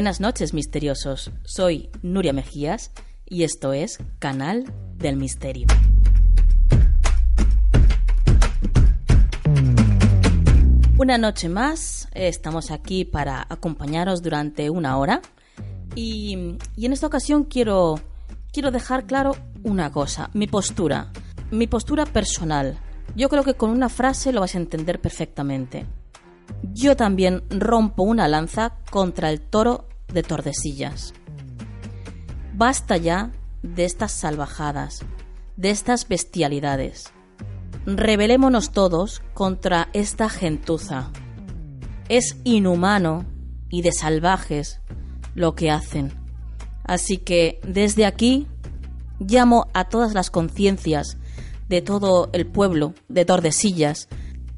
Buenas noches, misteriosos. Soy Nuria Mejías y esto es Canal del Misterio. Una noche más, eh, estamos aquí para acompañaros durante una hora y, y en esta ocasión quiero, quiero dejar claro una cosa, mi postura, mi postura personal. Yo creo que con una frase lo vais a entender perfectamente. Yo también rompo una lanza contra el toro de Tordesillas. Basta ya de estas salvajadas, de estas bestialidades. Rebelémonos todos contra esta gentuza. Es inhumano y de salvajes lo que hacen. Así que desde aquí llamo a todas las conciencias de todo el pueblo de Tordesillas,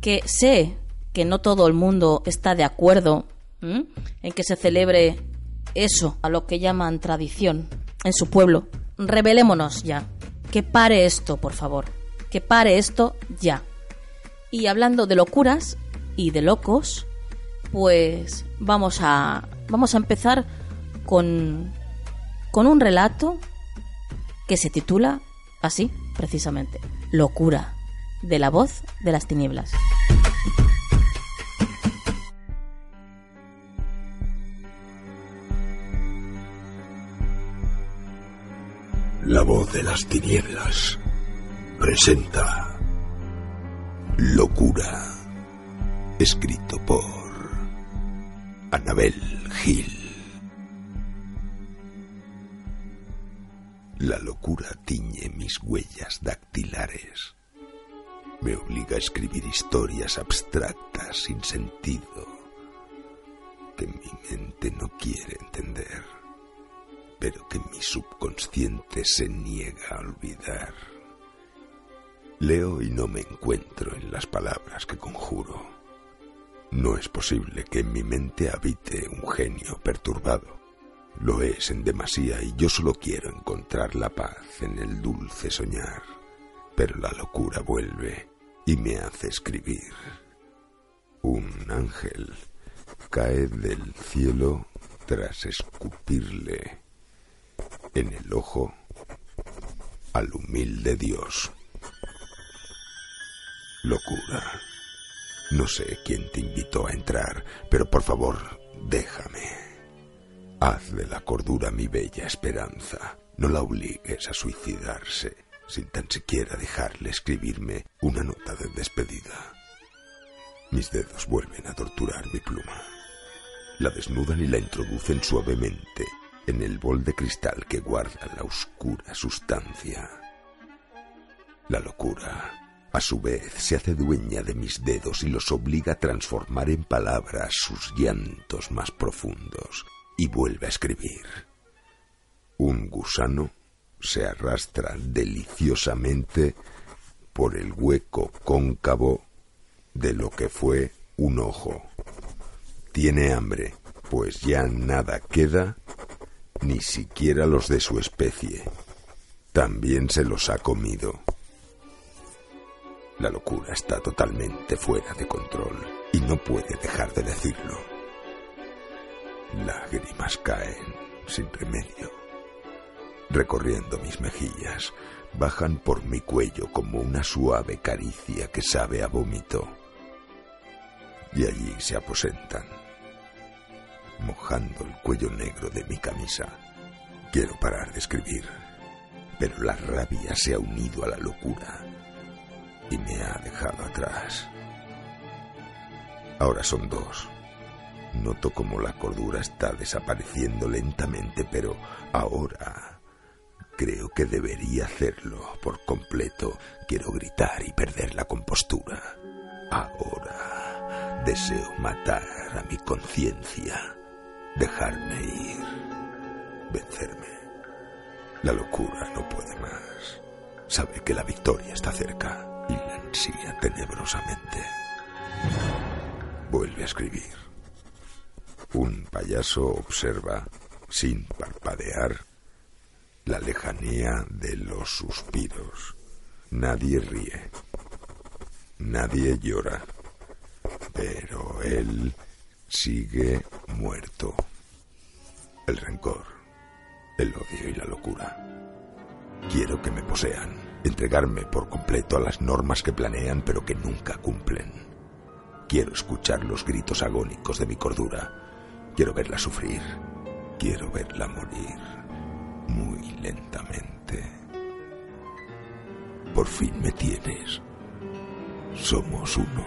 que sé que no todo el mundo está de acuerdo en que se celebre eso, a lo que llaman tradición, en su pueblo. Rebelémonos ya. Que pare esto, por favor. Que pare esto ya. Y hablando de locuras y de locos, pues vamos a vamos a empezar con con un relato que se titula así, precisamente, Locura, de la voz de las tinieblas. La voz de las tinieblas presenta Locura, escrito por Anabel Gil. La locura tiñe mis huellas dactilares. Me obliga a escribir historias abstractas sin sentido que mi mente no quiere entender pero que mi subconsciente se niega a olvidar. Leo y no me encuentro en las palabras que conjuro. No es posible que en mi mente habite un genio perturbado. Lo es en demasía y yo solo quiero encontrar la paz en el dulce soñar. Pero la locura vuelve y me hace escribir. Un ángel cae del cielo tras escupirle en el ojo al humilde Dios. Locura. No sé quién te invitó a entrar, pero por favor, déjame. Haz de la cordura mi bella esperanza. No la obligues a suicidarse sin tan siquiera dejarle escribirme una nota de despedida. Mis dedos vuelven a torturar mi pluma. La desnudan y la introducen suavemente en el bol de cristal que guarda la oscura sustancia. La locura A su vez, se hace dueña de mis dedos y los obliga a transformar en palabras sus llantos más profundos y vuelve a escribir. Un gusano se arrastra deliciosamente por el hueco cóncavo de lo que fue un ojo. Tiene hambre, pues ya nada queda, ni siquiera los de su especie. También se los ha comido. La locura está totalmente fuera de control y no puede dejar de decirlo. Lágrimas caen sin remedio. Recorriendo mis mejillas, bajan por mi cuello como una suave caricia que sabe a vómito. Y allí se aposentan, mojando el cuello negro de mi camisa. Quiero parar de escribir, pero la rabia se ha unido a la locura y me ha dejado atrás. Ahora son dos. Noto como la cordura está desapareciendo lentamente, pero ahora creo que debería hacerlo por completo. Quiero gritar y perder la compostura. Ahora deseo matar a mi conciencia, dejarme ir, vencerme. La locura no puede más. Sabe que la victoria está cerca y la ansía tenebrosamente. Vuelve a escribir. Un payaso observa, sin parpadear, la lejanía de los suspiros. Nadie ríe. Nadie llora. Pero él sigue muerto. El rencor, el odio y la locura. Quiero que me posean, entregarme por completo a las normas que planean pero que nunca cumplen. Quiero escuchar los gritos agónicos de mi cordura. Quiero verla sufrir. Quiero verla morir muy lentamente. Por fin me tienes. Somos uno.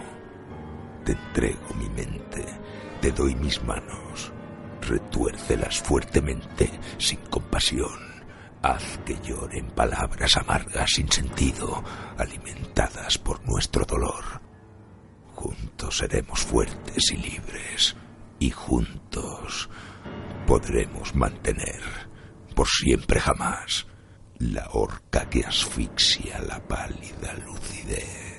Te entrego mi mente. Te doy mis manos. Retuércelas fuertemente, sin compasión. Haz que lloren palabras amargas sin sentido, alimentadas por nuestro dolor. Juntos seremos fuertes y libres, y juntos podremos mantener, por siempre jamás, la horca que asfixia la pálida lucidez.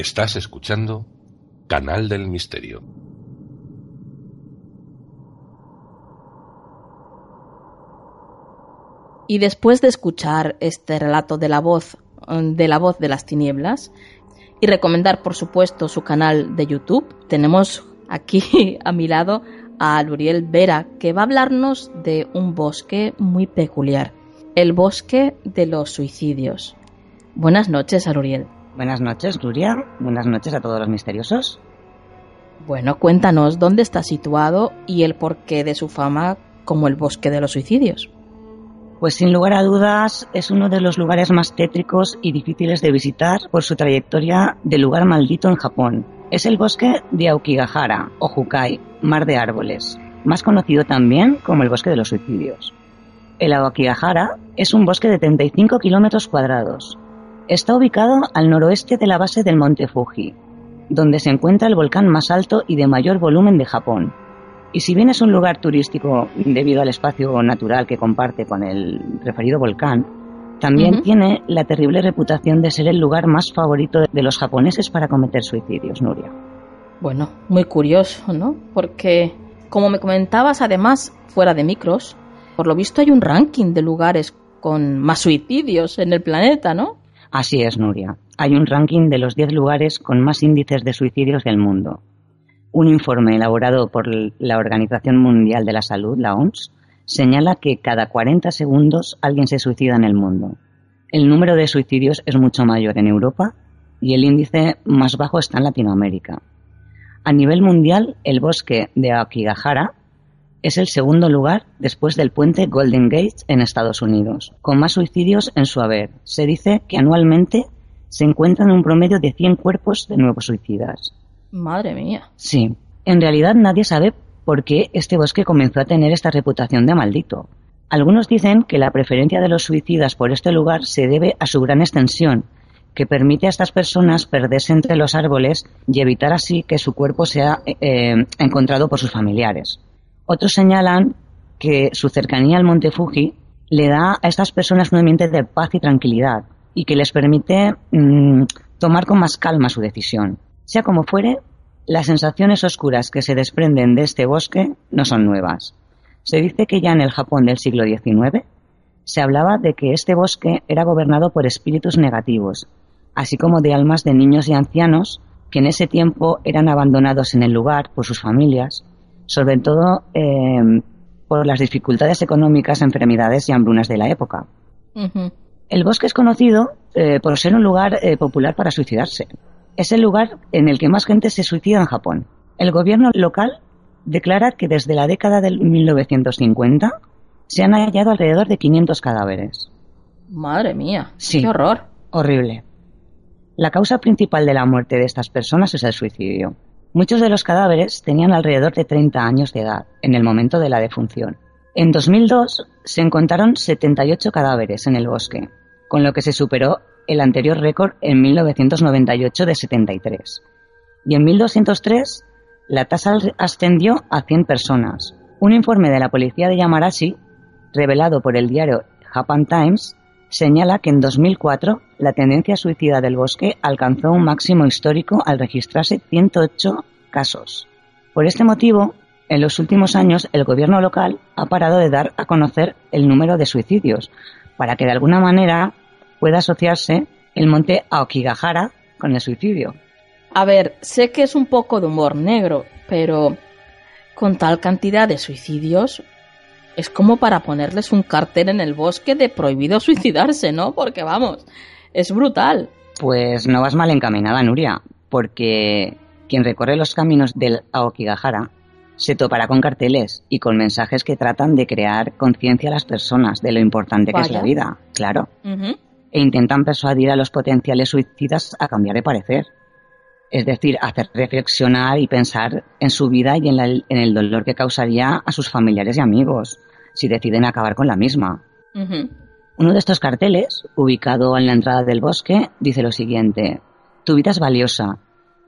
Estás escuchando Canal del Misterio. Y después de escuchar este relato de la voz de la voz de las tinieblas y recomendar por supuesto su canal de YouTube, tenemos aquí a mi lado a Luriel Vera que va a hablarnos de un bosque muy peculiar, el bosque de los suicidios. Buenas noches, Aluriel. Buenas noches, Luria. Buenas noches a todos los misteriosos. Bueno, cuéntanos dónde está situado y el porqué de su fama como el bosque de los suicidios. Pues sin lugar a dudas es uno de los lugares más tétricos y difíciles de visitar por su trayectoria de lugar maldito en Japón. Es el bosque de Aokigahara o Hukai, mar de árboles, más conocido también como el bosque de los suicidios. El Aokigahara es un bosque de 35 kilómetros cuadrados. Está ubicado al noroeste de la base del monte Fuji, donde se encuentra el volcán más alto y de mayor volumen de Japón, y si bien es un lugar turístico debido al espacio natural que comparte con el referido volcán, también tiene la terrible reputación de ser el lugar más favorito de los japoneses para cometer suicidios, Nuria. Bueno, muy curioso, ¿no? Porque, como me comentabas, además, fuera de micros, por lo visto hay un ranking de lugares con más suicidios en el planeta, ¿no? Así es, Nuria. Hay un ranking de los 10 lugares con más índices de suicidios del mundo. Un informe elaborado por la Organización Mundial de la Salud, la OMS, señala que cada 40 segundos alguien se suicida en el mundo. El número de suicidios es mucho mayor en Europa y el índice más bajo está en Latinoamérica. A nivel mundial, el bosque de Aokigahara es el segundo lugar después del puente Golden Gate en Estados Unidos, con más suicidios en su haber. Se dice que anualmente se encuentran un promedio de 100 cuerpos de nuevos suicidas. Madre mía. Sí. En realidad nadie sabe por qué este bosque comenzó a tener esta reputación de maldito. Algunos dicen que la preferencia de los suicidas por este lugar se debe a su gran extensión, que permite a estas personas perderse entre los árboles y evitar así que su cuerpo sea eh, encontrado por sus familiares. Otros señalan que su cercanía al monte Fuji le da a estas personas un ambiente de paz y tranquilidad y que les permite mm, tomar con más calma su decisión. Sea como fuere, las sensaciones oscuras que se desprenden de este bosque no son nuevas. Se dice que ya en el Japón del siglo XIX se hablaba de que este bosque era gobernado por espíritus negativos, así como de almas de niños y ancianos que en ese tiempo eran abandonados en el lugar por sus familias, sobre todo eh, por las dificultades económicas, enfermedades y hambrunas de la época. El bosque es conocido eh, por ser un lugar eh, popular para suicidarse. Es el lugar en el que más gente se suicida en Japón. El gobierno local declara que desde la década del 1950 se han hallado alrededor de 500 cadáveres. Madre mía, Sí. qué horror. Horrible. La causa principal de la muerte de estas personas es el suicidio. Muchos de los cadáveres tenían alrededor de 30 años de edad en el momento de la defunción. En 2002 se encontraron 78 cadáveres en el bosque, con lo que se superó el anterior récord en 1998 de 73. Y en 1203 la tasa ascendió a 100 personas. Un informe de la policía de Yamarashi, revelado por el diario Japan Times, señala que en 2004 la tendencia suicida del bosque alcanzó un máximo histórico al registrarse 108 casos. Por este motivo, en los últimos años el gobierno local ha parado de dar a conocer el número de suicidios, para que de alguna manera pueda asociarse el monte Aokigahara con el suicidio. A ver, sé que es un poco de humor negro, pero con tal cantidad de suicidios es como para ponerles un cartel en el bosque de prohibido suicidarse, ¿no? Porque vamos, es brutal. Pues no vas mal encaminada, Nuria, porque quien recorre los caminos del Aokigahara se topará con carteles y con mensajes que tratan de crear conciencia a las personas de lo importante que es la vida, claro, e intentan persuadir a los potenciales suicidas a cambiar de parecer. Es decir, hacer reflexionar y pensar en su vida y en, la- en el dolor que causaría a sus familiares y amigos si deciden acabar con la misma. Uno de estos carteles, ubicado en la entrada del bosque, dice lo siguiente. Tu vida es valiosa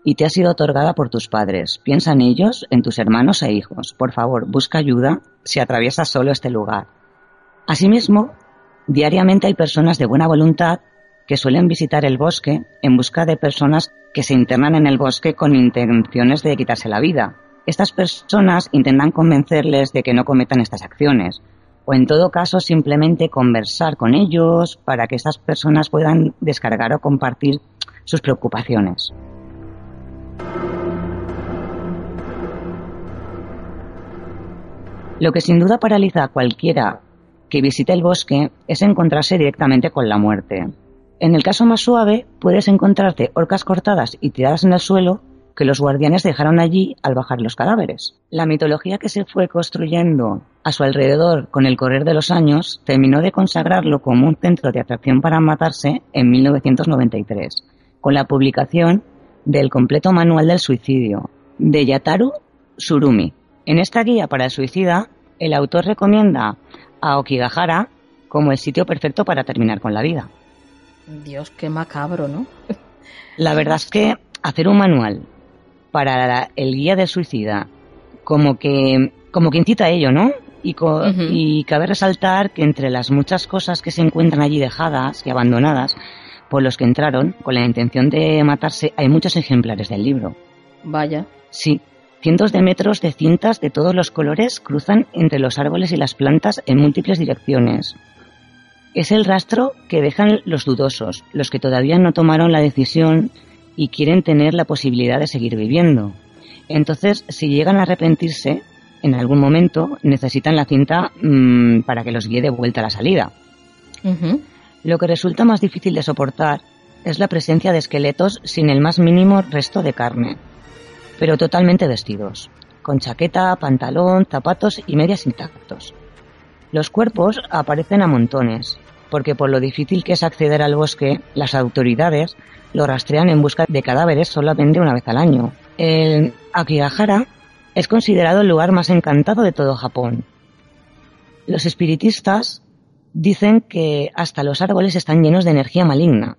y te ha sido otorgada por tus padres. Piensa en ellos, en tus hermanos e hijos. Por favor, busca ayuda si atraviesas solo este lugar. Asimismo, diariamente hay personas de buena voluntad que suelen visitar el bosque en busca de personas que se internan en el bosque con intenciones de quitarse la vida. Estas personas intentan convencerles de que no cometan estas acciones, o en todo caso simplemente conversar con ellos para que estas personas puedan descargar o compartir sus preocupaciones. Lo que sin duda paraliza a cualquiera que visite el bosque es encontrarse directamente con la muerte. En el caso más suave, puedes encontrarte orcas cortadas y tiradas en el suelo que los guardianes dejaron allí al bajar los cadáveres. La mitología que se fue construyendo a su alrededor con el correr de los años terminó de consagrarlo como un centro de atracción para matarse en 1993, con la publicación del completo manual del suicidio de Yataru Surumi. En esta guía para el suicida, el autor recomienda a Okigahara como el sitio perfecto para terminar con la vida. Dios, qué macabro, ¿no? La verdad es que hacer un manual para la- el guía del suicida como que como que incita a ello, ¿no? Y, co- y cabe resaltar que entre las muchas cosas que se encuentran allí dejadas y abandonadas por los que entraron con la intención de matarse, hay muchos ejemplares del libro. Vaya. Sí, cientos de metros de cintas de todos los colores cruzan entre los árboles y las plantas en múltiples direcciones. Es el rastro que dejan los dudosos, los que todavía no tomaron la decisión y quieren tener la posibilidad de seguir viviendo. Entonces, si llegan a arrepentirse, en algún momento necesitan la cinta mm, para que los guíe de vuelta a la salida. Lo que resulta más difícil de soportar es la presencia de esqueletos sin el más mínimo resto de carne, pero totalmente vestidos, con chaqueta, pantalón, zapatos y medias intactos. Los cuerpos aparecen a montones, porque por lo difícil que es acceder al bosque, las autoridades lo rastrean en busca de cadáveres solamente una vez al año. El Akigahara es considerado el lugar más encantado de todo Japón. Los espiritistas dicen que hasta los árboles están llenos de energía maligna,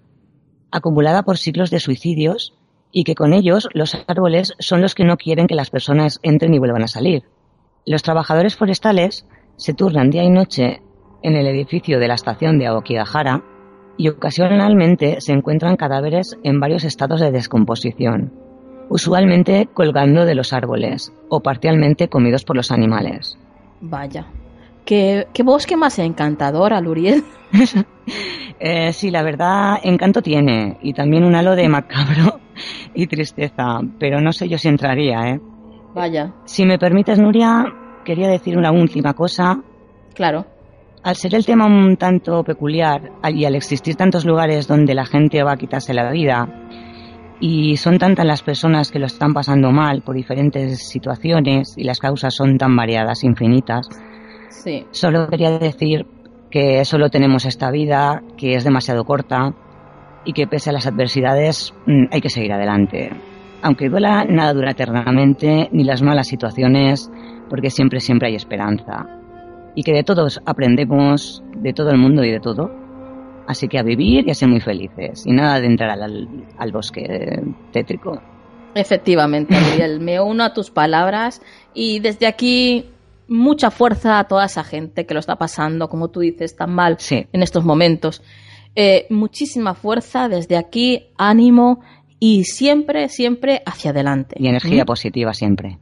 acumulada por siglos de suicidios, y que con ellos los árboles son los que no quieren que las personas entren y vuelvan a salir. Los trabajadores forestales se turnan día y noche en el edificio de la estación de Aokigahara y ocasionalmente se encuentran cadáveres en varios estados de descomposición, usualmente colgando de los árboles o parcialmente comidos por los animales. Vaya. ¿Qué, qué bosque más encantador, Aluriel? Eh, sí, la verdad, encanto tiene y también un halo de macabro y tristeza, pero no sé yo si entraría, ¿eh? Vaya. Si me permites, Nuria, quería decir una última cosa. Claro. Al ser el tema un tanto peculiar y al existir tantos lugares donde la gente va a quitarse la vida, y son tantas las personas que lo están pasando mal por diferentes situaciones y las causas son tan variadas, infinitas, Sí. solo quería decir que solo tenemos esta vida, que es demasiado corta y que pese a las adversidades mm, hay que seguir adelante. Aunque duela, nada dura eternamente, ni las malas situaciones, porque siempre, siempre hay esperanza. Y que de todos aprendemos, de todo el mundo y de todo. Así que a vivir y a ser muy felices. Y nada de entrar al, al bosque tétrico. Efectivamente, Miguel, me uno a tus palabras y desde aquí mucha fuerza a toda esa gente que lo está pasando, como tú dices, tan mal Sí. en estos momentos. Eh, muchísima fuerza desde aquí, ánimo y siempre, siempre hacia adelante. Y energía ¿Mm? positiva siempre.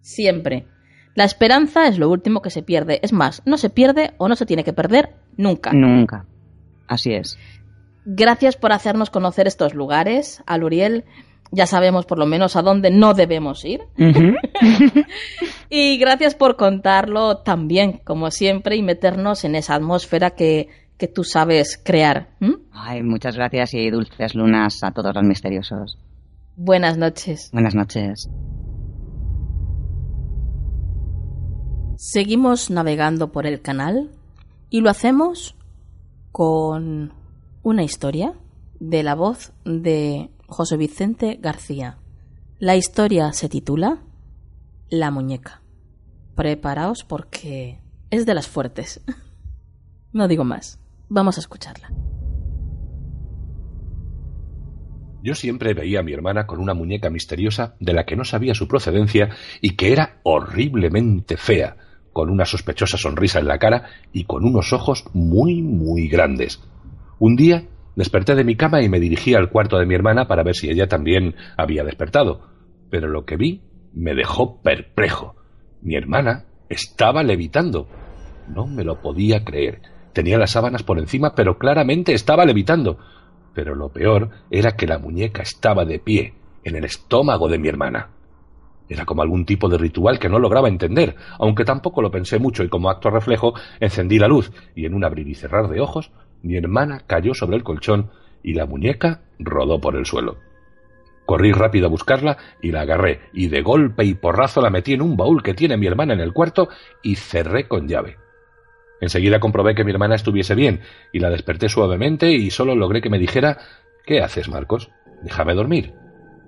Siempre. La esperanza es lo último que se pierde. Es más, no se pierde o no se tiene que perder nunca. Nunca. Así es. Gracias por hacernos conocer estos lugares, Aluriel. Ya sabemos por lo menos a dónde no debemos ir. Y gracias por contarlo tan bien, como siempre, y meternos en esa atmósfera que, que tú sabes crear. Ay, muchas gracias y dulces lunas a todos los misteriosos. Buenas noches. Buenas noches. Seguimos navegando por el canal y lo hacemos con una historia de la voz de José Vicente García. La historia se titula La muñeca. Preparaos porque es de las fuertes. No digo más. Vamos a escucharla. Yo siempre veía a mi hermana con una muñeca misteriosa de la que no sabía su procedencia y que era horriblemente fea, con una sospechosa sonrisa en la cara y con unos ojos muy, muy grandes. Un día desperté de mi cama y me dirigí al cuarto de mi hermana para ver si ella también había despertado, pero lo que vi me dejó perplejo. Mi hermana estaba levitando. No me lo podía creer. Tenía las sábanas por encima, pero claramente estaba levitando. Pero lo peor era que la muñeca estaba de pie, en el estómago de mi hermana. Era como algún tipo de ritual que no lograba entender, aunque tampoco lo pensé mucho y como acto reflejo encendí la luz y en un abrir y cerrar de ojos mi hermana cayó sobre el colchón y la muñeca rodó por el suelo. Corrí rápido a buscarla y la agarré y de golpe y porrazo la metí en un baúl que tiene mi hermana en el cuarto y cerré con llave. Enseguida comprobé que mi hermana estuviese bien y la desperté suavemente y solo logré que me dijera ¿Qué haces, Marcos? Déjame dormir.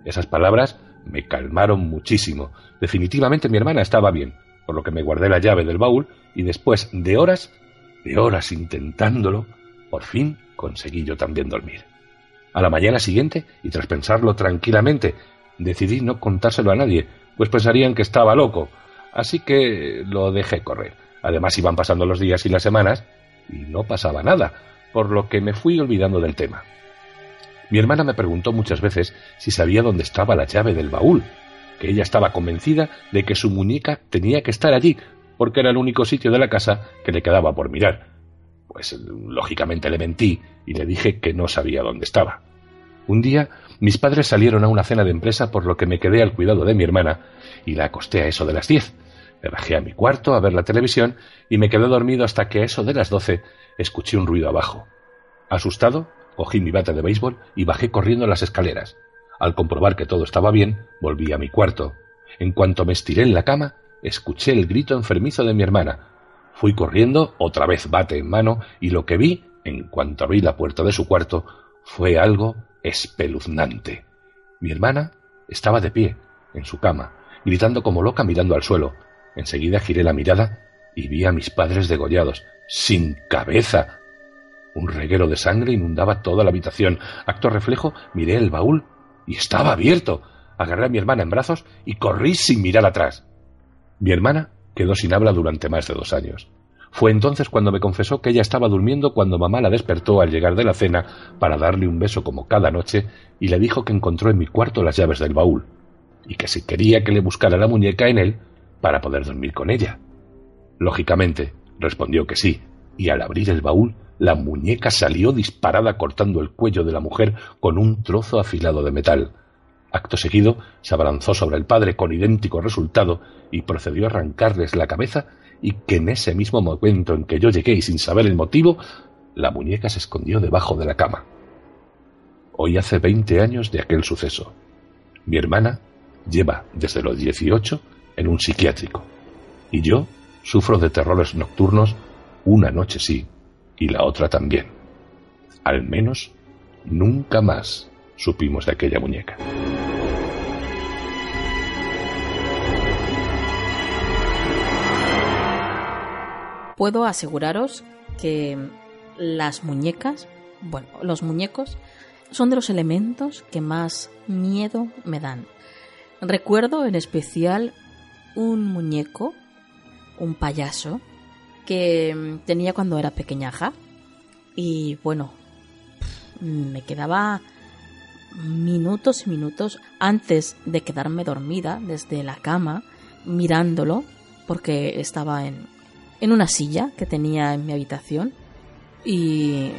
Esas palabras me calmaron muchísimo. Definitivamente mi hermana estaba bien, por lo que me guardé la llave del baúl y después de horas, de horas intentándolo, por fin conseguí yo también dormir. A la mañana siguiente, y tras pensarlo tranquilamente, decidí no contárselo a nadie, pues pensarían que estaba loco, así que lo dejé correr. Además iban pasando los días y las semanas y no pasaba nada, por lo que me fui olvidando del tema. Mi hermana me preguntó muchas veces si sabía dónde estaba la llave del baúl, que ella estaba convencida de que su muñeca tenía que estar allí, porque era el único sitio de la casa que le quedaba por mirar. Pues lógicamente le mentí y le dije que no sabía dónde estaba. Un día mis padres salieron a una cena de empresa por lo que me quedé al cuidado de mi hermana y la acosté a eso de las diez. Me bajé a mi cuarto a ver la televisión y me quedé dormido hasta que a eso de las doce escuché un ruido abajo. Asustado, cogí mi bata de béisbol y bajé corriendo las escaleras. Al comprobar que todo estaba bien, volví a mi cuarto. En cuanto me estiré en la cama, escuché el grito enfermizo de mi hermana. Fui corriendo, otra vez bate en mano, y lo que vi, en cuanto abrí la puerta de su cuarto, fue algo espeluznante. Mi hermana estaba de pie, en su cama, gritando como loca mirando al suelo. Enseguida giré la mirada y vi a mis padres degollados, sin cabeza. Un reguero de sangre inundaba toda la habitación. Acto reflejo, miré el baúl y estaba abierto. Agarré a mi hermana en brazos y corrí sin mirar atrás. Mi hermana quedó sin habla durante más de dos años. Fue entonces cuando me confesó que ella estaba durmiendo cuando mamá la despertó al llegar de la cena para darle un beso como cada noche y le dijo que encontró en mi cuarto las llaves del baúl y que si quería que le buscara la muñeca en él para poder dormir con ella. Lógicamente, respondió que sí, y al abrir el baúl, la muñeca salió disparada cortando el cuello de la mujer con un trozo afilado de metal. Acto seguido, se abalanzó sobre el padre con idéntico resultado y procedió a arrancarles la cabeza y que en ese mismo momento en que yo llegué y sin saber el motivo, la muñeca se escondió debajo de la cama. Hoy hace veinte años de aquel suceso. Mi hermana lleva desde los dieciocho en un psiquiátrico y yo sufro de terrores nocturnos una noche sí y la otra también. Al menos nunca más supimos de aquella muñeca. puedo aseguraros que las muñecas, bueno, los muñecos son de los elementos que más miedo me dan. Recuerdo en especial un muñeco, un payaso, que tenía cuando era pequeñaja. Y bueno, me quedaba minutos y minutos antes de quedarme dormida desde la cama mirándolo porque estaba en, en una silla que tenía en mi habitación y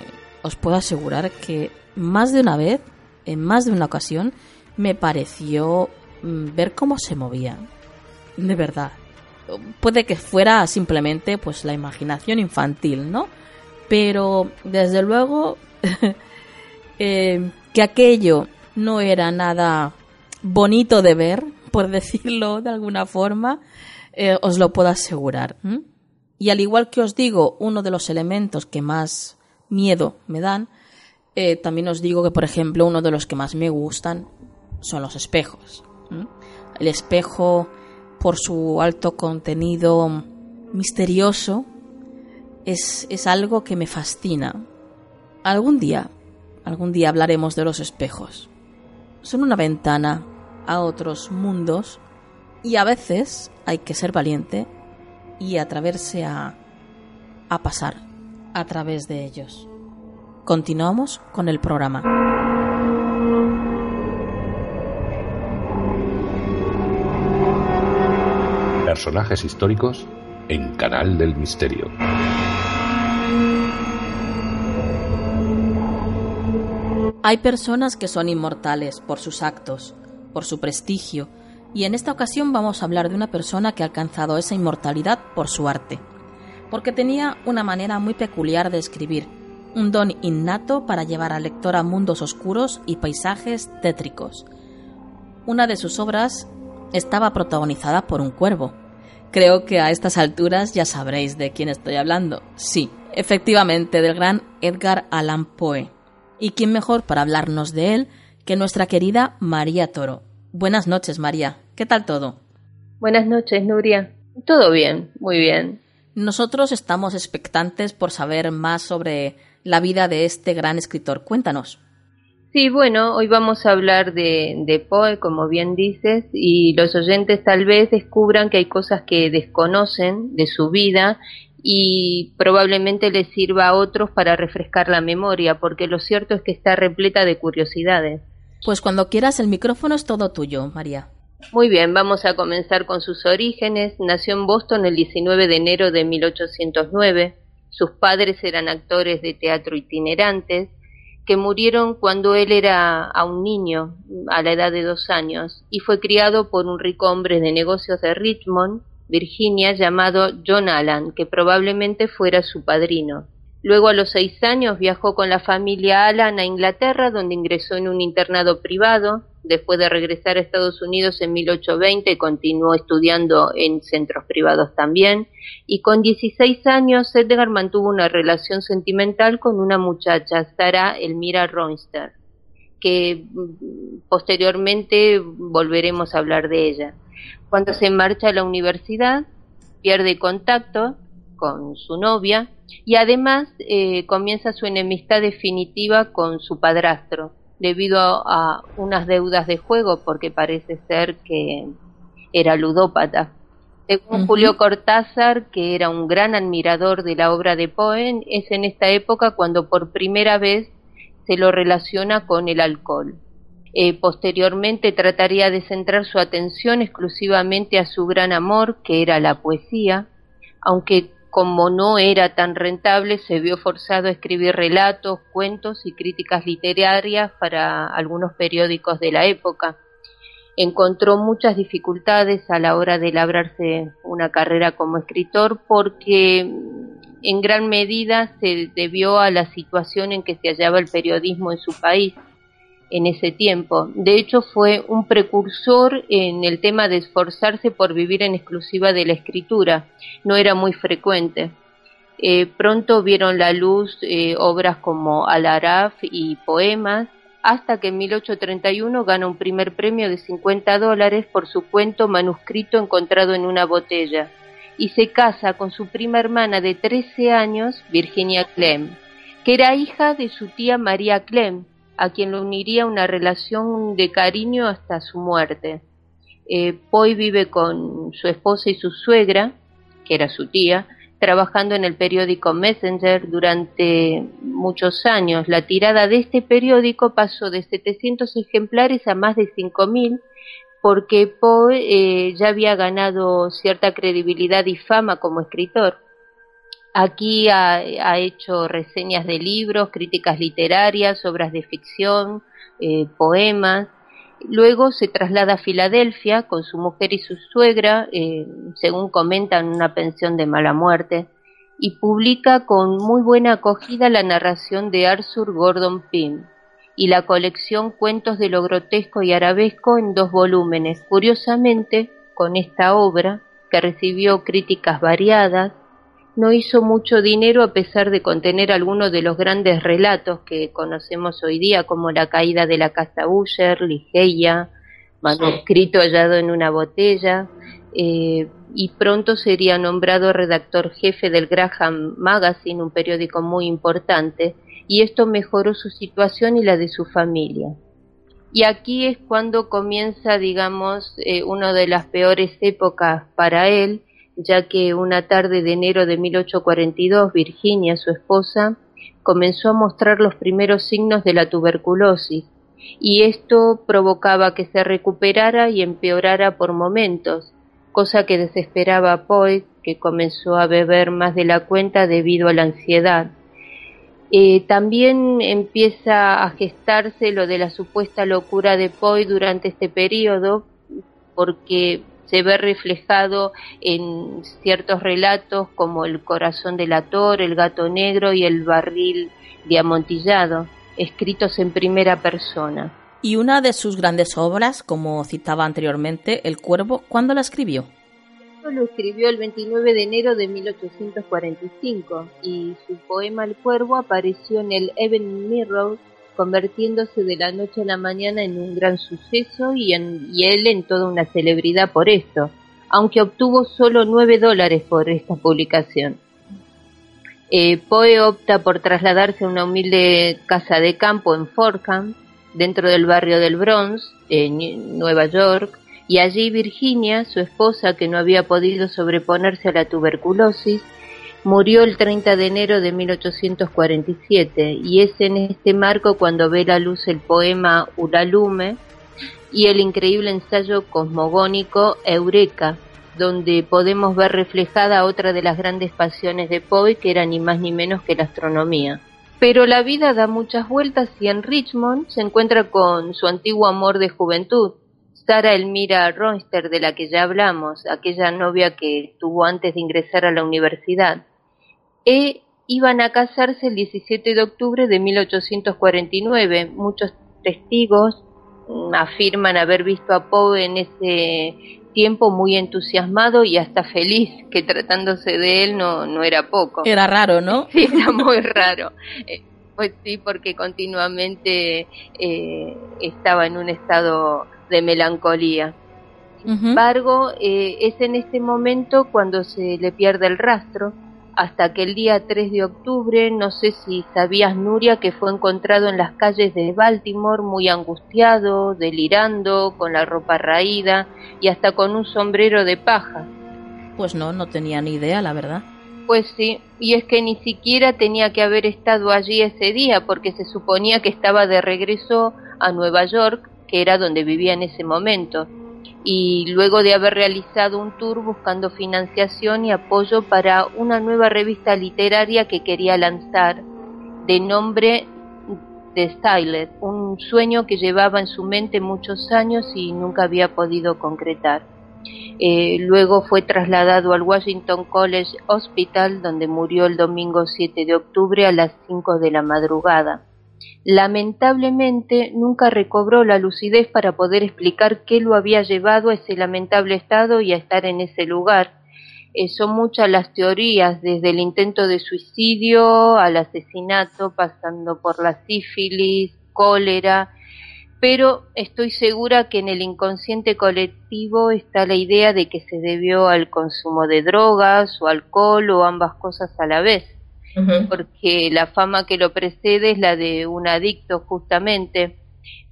os puedo asegurar que más de una vez, en más de una ocasión, me pareció mm, ver cómo se movía. De verdad. Puede que fuera simplemente pues la imaginación infantil, ¿no? Pero desde luego eh, que aquello no era nada bonito de ver, por decirlo de alguna forma, eh, os lo puedo asegurar. Y al igual que os digo, uno de los elementos que más miedo me dan, eh, también os digo que, por ejemplo, uno de los que más me gustan son los espejos. El espejo, por su alto contenido misterioso, es, es algo que me fascina. Algún día, algún día hablaremos de los espejos. Son una ventana a otros mundos y a veces hay que ser valiente y atreverse a, a pasar a través de ellos. Continuamos con el programa. Personajes históricos en Canal del Misterio. Hay personas que son inmortales por sus actos, por su prestigio, y en esta ocasión vamos a hablar de una persona que ha alcanzado esa inmortalidad por su arte, porque tenía una manera muy peculiar de escribir, un don innato para llevar al lector a mundos oscuros y paisajes tétricos. Una de sus obras estaba protagonizada por un cuervo. Creo que a estas alturas ya sabréis de quién estoy hablando. Sí, efectivamente, del gran Edgar Allan Poe. ¿Y quién mejor para hablarnos de él que nuestra querida María Toro, Buenas noches, María. ¿Qué tal todo? Buenas noches, Nuria. Todo bien, muy bien. Nosotros estamos expectantes por saber más sobre la vida de este gran escritor. Cuéntanos. Sí, bueno, hoy vamos a hablar de, de, Poe, como bien dices, y los oyentes tal vez descubran que hay cosas que desconocen de su vida y probablemente les sirva a otros para refrescar la memoria, porque lo cierto es que está repleta de curiosidades. Pues cuando quieras, el micrófono es todo tuyo, María. Muy bien, vamos a comenzar con sus orígenes. Nació en Boston el 19 de enero de 1809. Sus padres eran actores de teatro itinerantes que murieron cuando él era aún niño, a la edad de dos años, y fue criado por un rico hombre de negocios de Richmond, Virginia, llamado John Allan, que probablemente fuera su padrino. Luego a los seis años viajó con la familia Alan a Inglaterra, donde ingresó en un internado privado. Después de regresar a Estados Unidos en 1820, continuó estudiando en centros privados también. Y con 16 años, Edgar mantuvo una relación sentimental con una muchacha, Sarah Elmira Roinster, que mm, posteriormente volveremos a hablar de ella. Cuando se marcha a la universidad, pierde contacto con su novia y además eh, comienza su enemistad definitiva con su padrastro debido a, unas deudas de juego porque parece ser que era ludópata. Según Julio Cortázar, que era un gran admirador de la obra de Poe, es en esta época cuando por primera vez se lo relaciona con el alcohol. Eh, posteriormente trataría de centrar su atención exclusivamente a su gran amor, que era la poesía, aunque como no era tan rentable, se vio forzado a escribir relatos, cuentos y críticas literarias para algunos periódicos de la época. Encontró muchas dificultades a la hora de labrarse una carrera como escritor porque en gran medida se debió a la situación en que se hallaba el periodismo en su país en ese tiempo. De hecho, fue un precursor en el tema de esforzarse por vivir en exclusiva de la escritura. No era muy frecuente. Eh, pronto vieron la luz eh, obras como Al-Araf y poemas, hasta que en 1831 gana un primer premio de 50 dólares por su cuento manuscrito encontrado en una botella y se casa con su prima hermana de 13 años, Virginia Clem, que era hija de su tía María Clem, a quien lo uniría una relación de cariño hasta su muerte. Eh, Poi vive con su esposa y su suegra, que era su tía, trabajando en el periódico Messenger durante muchos años. La tirada de este periódico pasó de 700 ejemplares a más de 5.000 porque Poe eh, ya había ganado cierta credibilidad y fama como escritor. Aquí ha, hecho reseñas de libros, críticas literarias, obras de ficción, eh, poemas. Luego se traslada a Filadelfia con su mujer y su suegra, eh, según comentan, una pensión de mala muerte, y publica con muy buena acogida la narración de Arthur Gordon Pym y la colección Cuentos de lo grotesco y arabesco en dos volúmenes. Curiosamente, con esta obra, que recibió críticas variadas, no hizo mucho dinero a pesar de contener algunos de los grandes relatos que conocemos hoy día, como la caída de la casa Usher, Ligeia, manuscrito hallado en una botella, eh, y pronto sería nombrado redactor jefe del Graham Magazine, un periódico muy importante, y esto mejoró su situación y la de su familia. Y aquí es cuando comienza, digamos, eh, una de las peores épocas para él, ya que una tarde de enero de 1842 Virginia, su esposa, comenzó a mostrar los primeros signos de la tuberculosis, y esto provocaba que se recuperara y empeorara por momentos, cosa que desesperaba a Poe, que comenzó a beber más de la cuenta debido a la ansiedad. Eh, también empieza a gestarse lo de la supuesta locura de Poe durante este periodo, porque se ve reflejado en ciertos relatos como El corazón del ator, El gato negro y El barril de amontillado, escritos en primera persona. Y una de sus grandes obras, como citaba anteriormente, El cuervo, ¿cuándo la escribió? Lo escribió el 29 de enero de 1845 y su poema El cuervo apareció en el Evening Mirror convirtiéndose de la noche a la mañana en un gran suceso y, en, él en toda una celebridad por esto, aunque obtuvo solo nueve dólares por esta publicación. Eh, Poe opta por trasladarse a una humilde casa de campo en Forkham, dentro del barrio del Bronx, en Nueva York, y allí Virginia, su esposa, que no había podido sobreponerse a la tuberculosis, Murió el 30 de enero de 1847 y es en este marco cuando ve la luz el poema Uralume y el increíble ensayo cosmogónico Eureka, donde podemos ver reflejada otra de las grandes pasiones de Poe, que era ni más ni menos que la astronomía. Pero la vida da muchas vueltas y en Richmond se encuentra con su antiguo amor de juventud, Sara Elmira Ronster, de la que ya hablamos, aquella novia que tuvo antes de ingresar a la universidad e iban a casarse el 17 de octubre de 1849. Muchos testigos mm, afirman haber visto a Poe en ese tiempo muy entusiasmado y hasta feliz, que tratándose de él no, no era poco. Era raro, ¿no? Sí, era muy raro. Eh, pues sí, porque continuamente eh, estaba en un estado de melancolía. Sin embargo, eh, es en este momento cuando se le pierde el rastro, hasta que el día 3 de octubre, no sé si sabías, Nuria, que fue encontrado en las calles de Baltimore muy angustiado, delirando, con la ropa raída y hasta con un sombrero de paja. Pues no, no tenía ni idea, la verdad. Pues sí, y es que ni siquiera tenía que haber estado allí ese día, porque se suponía que estaba de regreso a Nueva York, que era donde vivía en ese momento y luego de haber realizado un tour buscando financiación y apoyo para una nueva revista literaria que quería lanzar de nombre The Stylet, un sueño que llevaba en su mente muchos años y nunca había podido concretar. Eh, luego fue trasladado al Washington College Hospital, donde murió el domingo 7 de octubre a las 5 de la madrugada. Lamentablemente nunca recobró la lucidez para poder explicar qué lo había llevado a ese lamentable estado y a estar en ese lugar. Eh, son muchas las teorías, desde el intento de suicidio al asesinato, pasando por la sífilis, cólera, pero estoy segura que en el inconsciente colectivo está la idea de que se debió al consumo de drogas o alcohol o ambas cosas a la vez porque la fama que lo precede es la de un adicto justamente,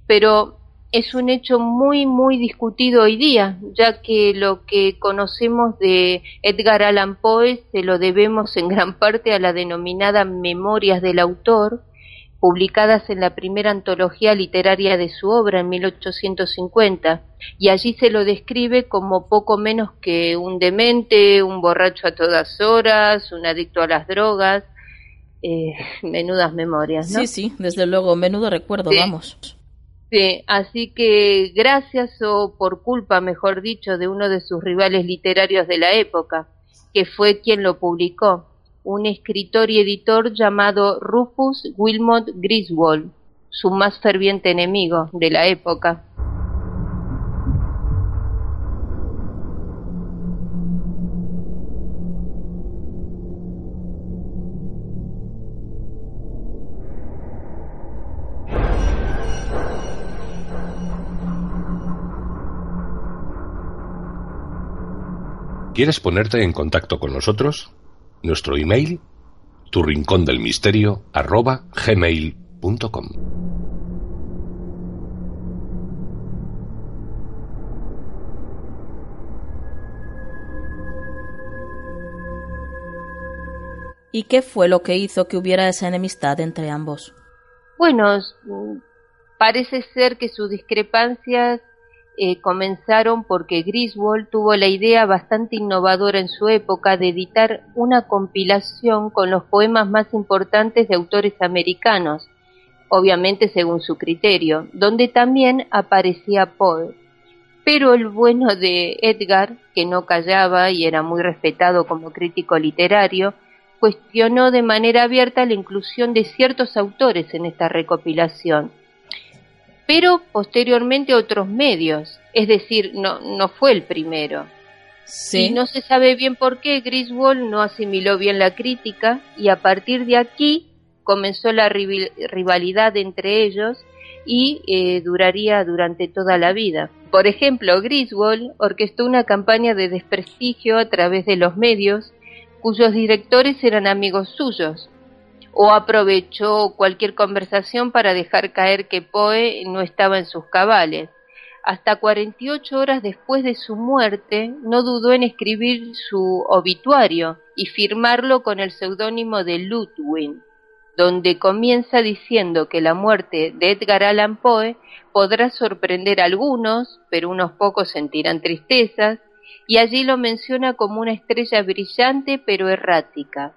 pero es un hecho muy, muy discutido hoy día, ya que lo que conocemos de Edgar Allan Poe se lo debemos en gran parte a la denominada Memorias del autor, publicadas en la primera antología literaria de su obra en 1850, y allí se lo describe como poco menos que un demente, un borracho a todas horas, un adicto a las drogas, eh, menudas memorias, ¿no? Sí, sí, desde luego, menudo recuerdo, vamos. Sí, así que gracias o por culpa, mejor dicho, de uno de sus rivales literarios de la época, que fue quien lo publicó, un escritor y editor llamado Rufus Wilmot Griswold, su más ferviente enemigo de la época. ¿Quieres ponerte en contacto con nosotros? Nuestro email, tu rincón del misterio, arroba gmail.com. ¿Y qué fue lo que hizo que hubiera esa enemistad entre ambos? Bueno, parece ser que sus discrepancias eh, comenzaron porque Griswold tuvo la idea bastante innovadora en su época de editar una compilación con los poemas más importantes de autores americanos, obviamente según su criterio, donde también aparecía Poe. Pero el bueno de Edgar, que no callaba y era muy respetado como crítico literario, cuestionó de manera abierta la inclusión de ciertos autores en esta recopilación pero posteriormente otros medios, es decir, no, no fue el primero. Sí. Y no se sabe bien por qué Griswold no asimiló bien la crítica y a partir de aquí comenzó la rivalidad entre ellos y eh, duraría durante toda la vida. Por ejemplo, Griswold orquestó una campaña de desprestigio a través de los medios cuyos directores eran amigos suyos, o aprovechó cualquier conversación para dejar caer que Poe no estaba en sus cabales. Hasta 48 horas después de su muerte, no dudó en escribir su obituario y firmarlo con el seudónimo de Ludwig, donde comienza diciendo que la muerte de Edgar Allan Poe podrá sorprender a algunos, pero unos pocos sentirán tristezas, y allí lo menciona como una estrella brillante pero errática,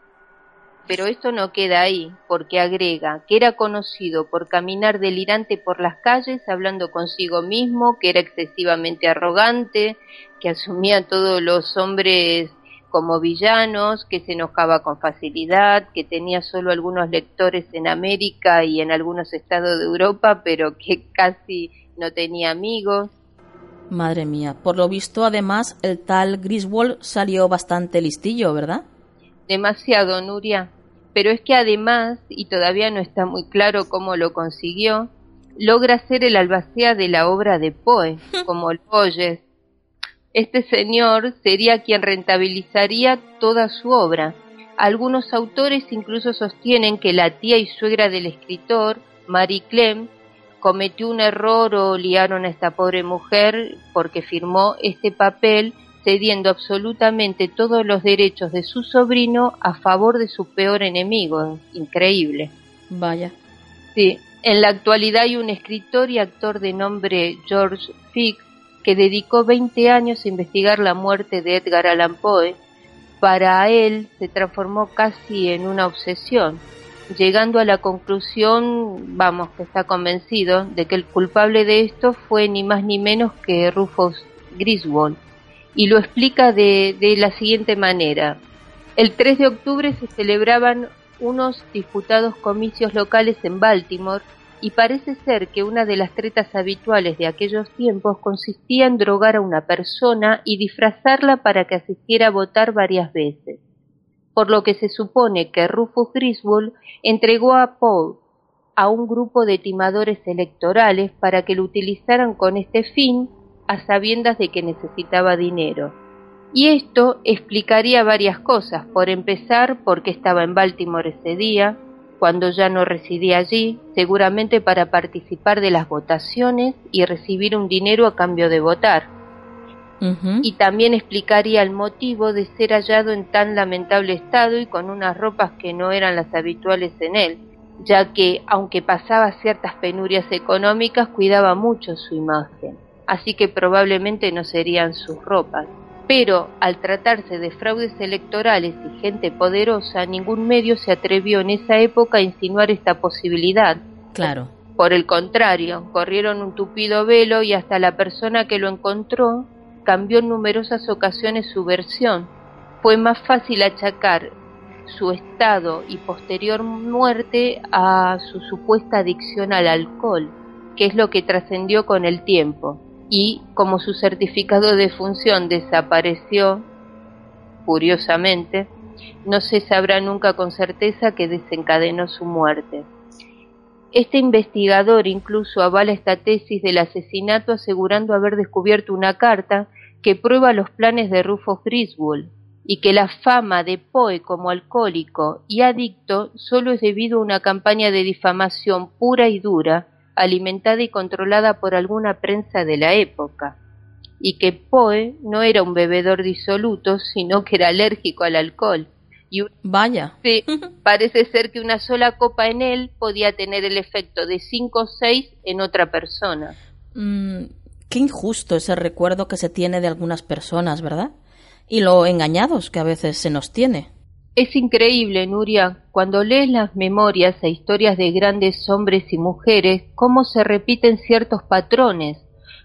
pero esto no queda ahí, porque agrega que era conocido por caminar delirante por las calles hablando consigo mismo, que era excesivamente arrogante, que asumía a todos los hombres como villanos, que se enojaba con facilidad, que tenía solo algunos lectores en América y en algunos estados de Europa, pero que casi no tenía amigos. Madre mía, por lo visto además el tal Griswold salió bastante listillo, ¿verdad? Demasiado, Nuria. Pero es que además, y todavía no está muy claro cómo lo consiguió, logra ser el albacea de la obra de Poe, como lo oyes. Este señor sería quien rentabilizaría toda su obra. Algunos autores incluso sostienen que la tía y suegra del escritor, Marie Clem, cometió un error o liaron a esta pobre mujer porque firmó este papel cediendo absolutamente todos los derechos de su sobrino a favor de su peor enemigo. Increíble. Vaya. Sí, en la actualidad hay un escritor y actor de nombre George Fix que dedicó 20 años a investigar la muerte de Edgar Allan Poe. Para él se transformó casi en una obsesión, llegando a la conclusión, vamos, que está convencido de que el culpable de esto fue ni más ni menos que Rufus Griswold y lo explica de, de la siguiente manera. El 3 de octubre se celebraban unos disputados comicios locales en Baltimore y parece ser que una de las tretas habituales de aquellos tiempos consistía en drogar a una persona y disfrazarla para que asistiera a votar varias veces, por lo que se supone que Rufus Griswold entregó a Paul a un grupo de timadores electorales para que lo utilizaran con este fin a sabiendas de que necesitaba dinero. Y esto explicaría varias cosas. Por empezar, porque estaba en Baltimore ese día, cuando ya no residía allí, seguramente para participar de las votaciones y recibir un dinero a cambio de votar. Y también explicaría el motivo de ser hallado en tan lamentable estado y con unas ropas que no eran las habituales en él, ya que, aunque pasaba ciertas penurias económicas, cuidaba mucho su imagen así que probablemente no serían sus ropas. Pero al tratarse de fraudes electorales y gente poderosa, ningún medio se atrevió en esa época a insinuar esta posibilidad. Claro. Por el contrario, corrieron un tupido velo y hasta la persona que lo encontró cambió en numerosas ocasiones su versión. Fue más fácil achacar su estado y posterior muerte a su supuesta adicción al alcohol, que es lo que trascendió con el tiempo y como su certificado de función desapareció, curiosamente, no se sabrá nunca con certeza que desencadenó su muerte. Este investigador incluso avala esta tesis del asesinato asegurando haber descubierto una carta que prueba los planes de Rufus Griswold y que la fama de Poe como alcohólico y adicto solo es debido a una campaña de difamación pura y dura alimentada y controlada por alguna prensa de la época, y que Poe no era un bebedor disoluto, sino que era alérgico al alcohol. Y Vaya. Sí, parece ser que una sola copa en él podía tener el efecto de cinco o seis en otra persona. Mm, qué injusto ese recuerdo que se tiene de algunas personas, ¿verdad? Y lo engañados que a veces se nos tiene. Es increíble, Nuria, cuando lees las memorias e historias de grandes hombres y mujeres, cómo se repiten ciertos patrones.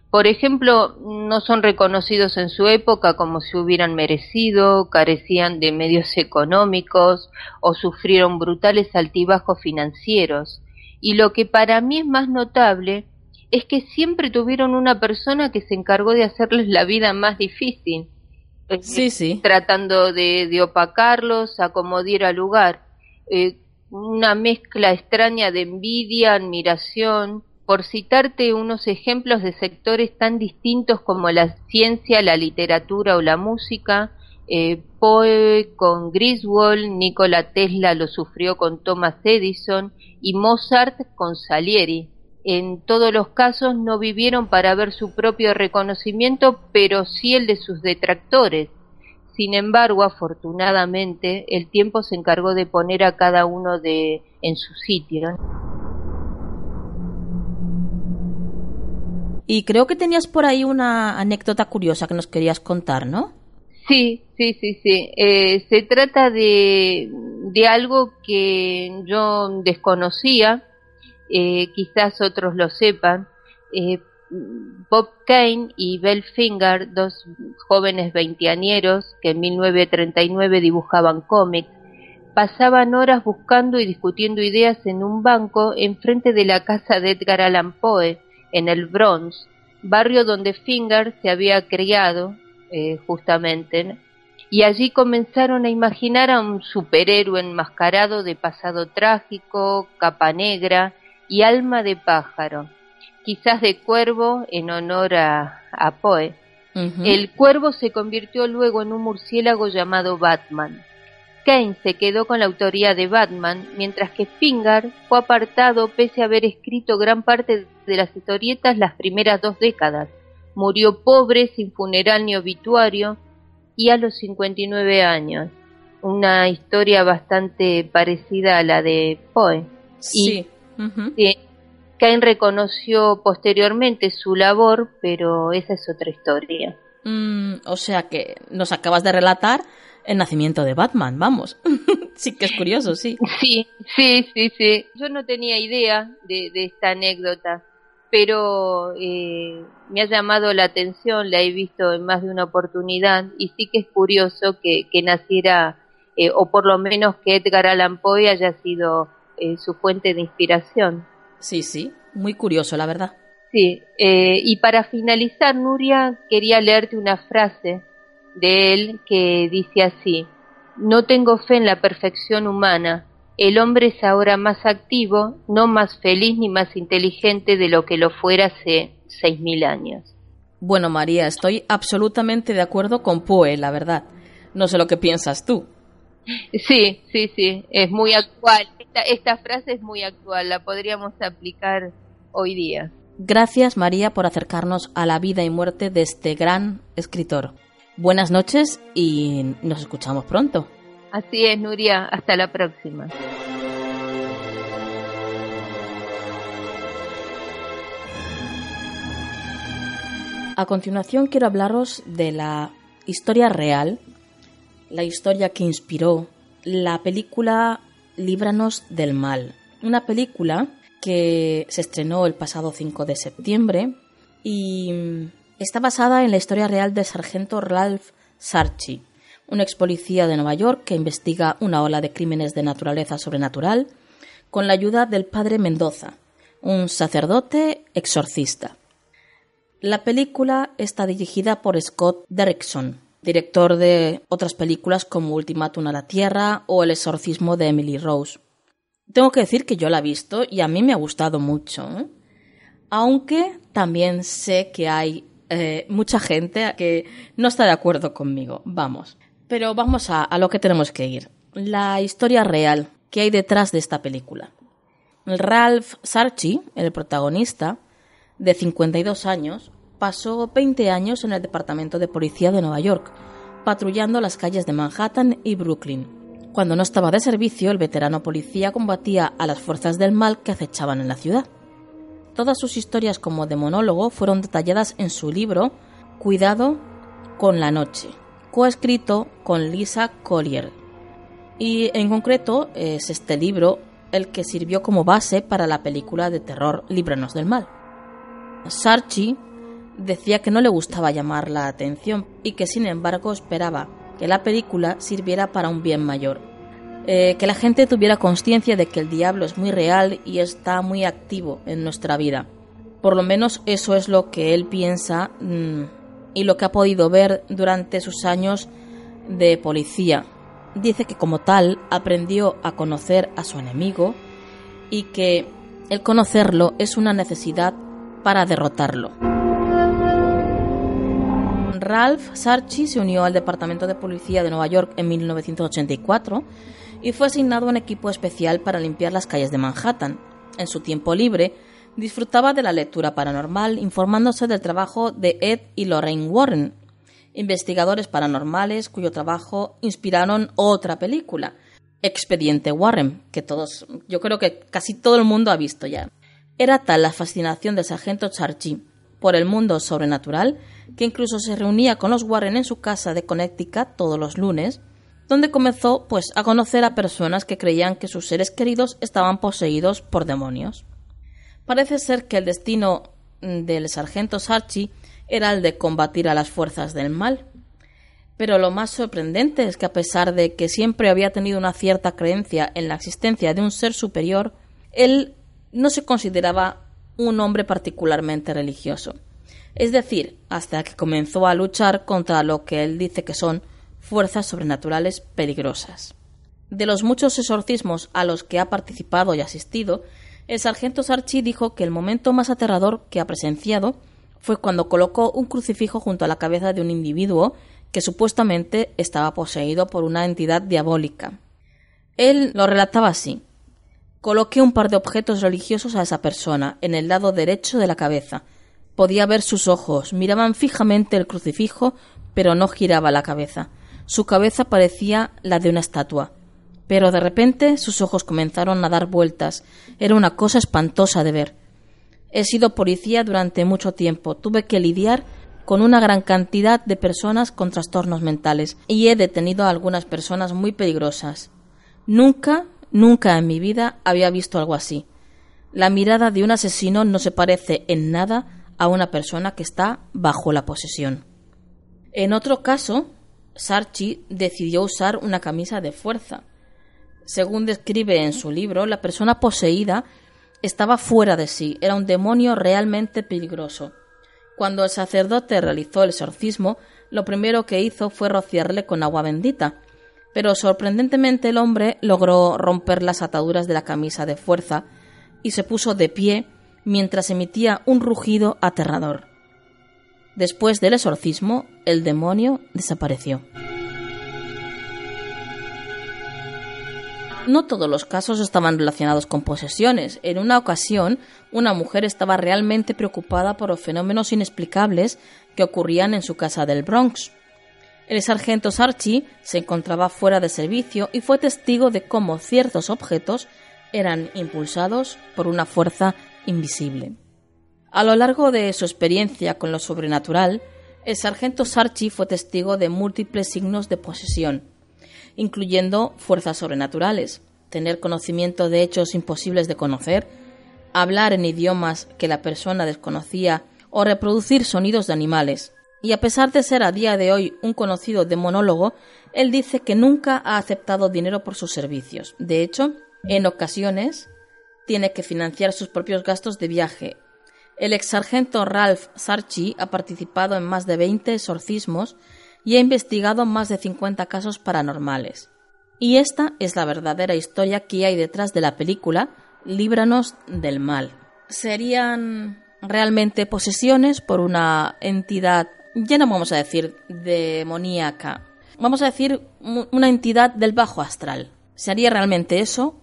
Por ejemplo, no son reconocidos en su época como si hubieran merecido, carecían de medios económicos o sufrieron brutales altibajos financieros. Y lo que para mí es más notable es que siempre tuvieron una persona que se encargó de hacerles la vida más difícil Sí, sí. tratando de, de opacarlos, acomodar al lugar. Eh, una mezcla extraña de envidia, admiración, por citarte unos ejemplos de sectores tan distintos como la ciencia, la literatura o la música, eh, Poe con Griswold, Nikola Tesla lo sufrió con Thomas Edison y Mozart con Salieri en todos los casos no vivieron para ver su propio reconocimiento, pero sí el de sus detractores. Sin embargo, afortunadamente, el tiempo se encargó de poner a cada uno de en su sitio. Y creo que tenías por ahí una anécdota curiosa que nos querías contar, ¿no? Sí, sí, sí, sí. Eh, se trata de, de algo que yo desconocía eh, quizás otros lo sepan, eh, Bob Kane y Bell Finger, dos jóvenes veinteañeros que en 1939 dibujaban cómics, pasaban horas buscando y discutiendo ideas en un banco enfrente de la casa de Edgar Allan Poe, en el Bronx, barrio donde Finger se había criado, eh, justamente, y allí comenzaron a imaginar a un superhéroe enmascarado de pasado trágico, capa negra, y Alma de pájaro, quizás de cuervo en honor a, Poe. El cuervo se convirtió luego en un murciélago llamado Batman. Kane se quedó con la autoría de Batman, mientras que Spingar fue apartado pese a haber escrito gran parte de las historietas las primeras dos décadas. Murió pobre, sin funeral ni obituario, y a los 59 años. Una historia bastante parecida a la de Poe. Sí. Ujú. Sí, Kane reconoció posteriormente su labor, pero esa es otra historia. Mm, o sea que nos acabas de relatar el nacimiento de Batman, vamos. sí que es curioso, sí. Sí, sí, sí, sí. Yo no tenía idea de, de esta anécdota, pero eh, me ha llamado la atención, la he visto en más de una oportunidad y sí que es curioso que, que naciera, eh, o por lo menos que Edgar Allan Poe haya sido eh, su fuente de inspiración. Sí, sí. Muy curioso, la verdad. Sí, eh, y para finalizar, Nuria, quería leerte una frase de él que dice así, no tengo fe en la perfección humana, el hombre es ahora más activo, no más feliz ni más inteligente de lo que lo fuera hace seis mil años. Bueno, María, estoy absolutamente de acuerdo con Poe, la verdad. No sé lo que piensas tú. Sí, sí, sí, es muy actual. Esta, esta frase es muy actual, la podríamos aplicar hoy día. Gracias, María, por acercarnos a la vida y muerte de este gran escritor. Buenas noches y nos escuchamos pronto. Así es, Nuria, hasta la próxima. A continuación quiero hablaros de la historia real, la historia que inspiró la película Líbranos del Mal. Una película que se estrenó el pasado 5 de septiembre y mm, está basada en la historia real del sargento Ralph Sarchi, un ex policía de Nueva York que investiga una ola de crímenes de naturaleza sobrenatural con la ayuda del padre Mendoza, un sacerdote exorcista. La película está dirigida por Scott Derrickson, director de otras películas como Ultimátum a la Tierra o El exorcismo de Emily Rose. Tengo que decir que yo la he visto y a mí me ha gustado mucho, ¿eh? aunque también sé que hay eh, mucha gente que no está de acuerdo conmigo. Vamos. Pero vamos a, a lo que tenemos que ir. La historia real que hay detrás de esta película. Ralph Sarchi, el protagonista, de 52 años, pasó 20 años en el Departamento de Policía de Nueva York, patrullando las calles de Manhattan y Brooklyn. Cuando no estaba de servicio, el veterano policía combatía a las fuerzas del mal que acechaban en la ciudad. Todas sus historias como de monólogo fueron detalladas en su libro Cuidado con la noche, coescrito con Lisa Collier. Y en concreto es este libro el que sirvió como base para la película de terror Líbranos del Mal. Sarchi decía que no le gustaba llamar la atención y que sin embargo esperaba que la película sirviera para un bien mayor. Eh, que la gente tuviera conciencia de que el diablo es muy real y está muy activo en nuestra vida. Por lo menos eso es lo que él piensa mm, y lo que ha podido ver durante sus años de policía. Dice que como tal aprendió a conocer a su enemigo y que el conocerlo es una necesidad para derrotarlo. Ralph Sarchi se unió al Departamento de Policía de Nueva York en 1984 y fue asignado a un equipo especial para limpiar las calles de Manhattan. En su tiempo libre, disfrutaba de la lectura paranormal, informándose del trabajo de Ed y Lorraine Warren, investigadores paranormales cuyo trabajo inspiraron otra película, Expediente Warren, que todos, yo creo que casi todo el mundo ha visto ya. Era tal la fascinación del sargento Sarchi por el mundo sobrenatural que incluso se reunía con los Warren en su casa de Connecticut todos los lunes, donde comenzó pues a conocer a personas que creían que sus seres queridos estaban poseídos por demonios. Parece ser que el destino del sargento Sarchi era el de combatir a las fuerzas del mal. Pero lo más sorprendente es que a pesar de que siempre había tenido una cierta creencia en la existencia de un ser superior, él no se consideraba un hombre particularmente religioso. Es decir, hasta que comenzó a luchar contra lo que él dice que son fuerzas sobrenaturales peligrosas. De los muchos exorcismos a los que ha participado y asistido, el sargento Sarchi dijo que el momento más aterrador que ha presenciado fue cuando colocó un crucifijo junto a la cabeza de un individuo que supuestamente estaba poseído por una entidad diabólica. Él lo relataba así. Coloqué un par de objetos religiosos a esa persona en el lado derecho de la cabeza. Podía ver sus ojos, miraban fijamente el crucifijo, pero no giraba la cabeza. Su cabeza parecía la de una estatua. Pero de repente sus ojos comenzaron a dar vueltas. Era una cosa espantosa de ver. He sido policía durante mucho tiempo. Tuve que lidiar con una gran cantidad de personas con trastornos mentales y he detenido a algunas personas muy peligrosas. Nunca, nunca en mi vida había visto algo así. La mirada de un asesino no se parece en nada a una persona que está bajo la posesión. En otro caso, Sarchi decidió usar una camisa de fuerza. Según describe en su libro, la persona poseída estaba fuera de sí, era un demonio realmente peligroso. Cuando el sacerdote realizó el exorcismo, lo primero que hizo fue rociarle con agua bendita, pero sorprendentemente el hombre logró romper las ataduras de la camisa de fuerza y se puso de pie mientras emitía un rugido aterrador. Después del exorcismo, el demonio desapareció. No todos los casos estaban relacionados con posesiones. En una ocasión, una mujer estaba realmente preocupada por los fenómenos inexplicables que ocurrían en su casa del Bronx. El sargento Sarchi se encontraba fuera de servicio y fue testigo de cómo ciertos objetos eran impulsados por una fuerza invisible. A lo largo de su experiencia con lo sobrenatural, el sargento Sarchi fue testigo de múltiples signos de posesión, incluyendo fuerzas sobrenaturales, tener conocimiento de hechos imposibles de conocer, hablar en idiomas que la persona desconocía o reproducir sonidos de animales. Y a pesar de ser a día de hoy un conocido demonólogo, él dice que nunca ha aceptado dinero por sus servicios. De hecho, en ocasiones tiene que financiar sus propios gastos de viaje. El ex sargento Ralph Sarchi ha participado en más de 20 exorcismos y ha investigado más de 50 casos paranormales. Y esta es la verdadera historia que hay detrás de la película Líbranos del mal. Serían realmente posesiones por una entidad, ya no vamos a decir demoníaca, vamos a decir una entidad del bajo astral. ¿Sería realmente eso?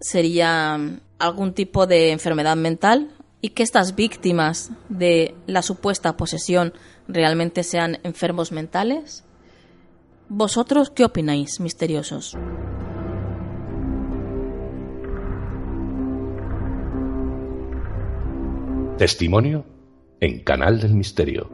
¿Sería algún tipo de enfermedad mental? ¿Y que estas víctimas de la supuesta posesión realmente sean enfermos mentales? ¿Vosotros qué opináis, misteriosos? Testimonio en Canal del Misterio.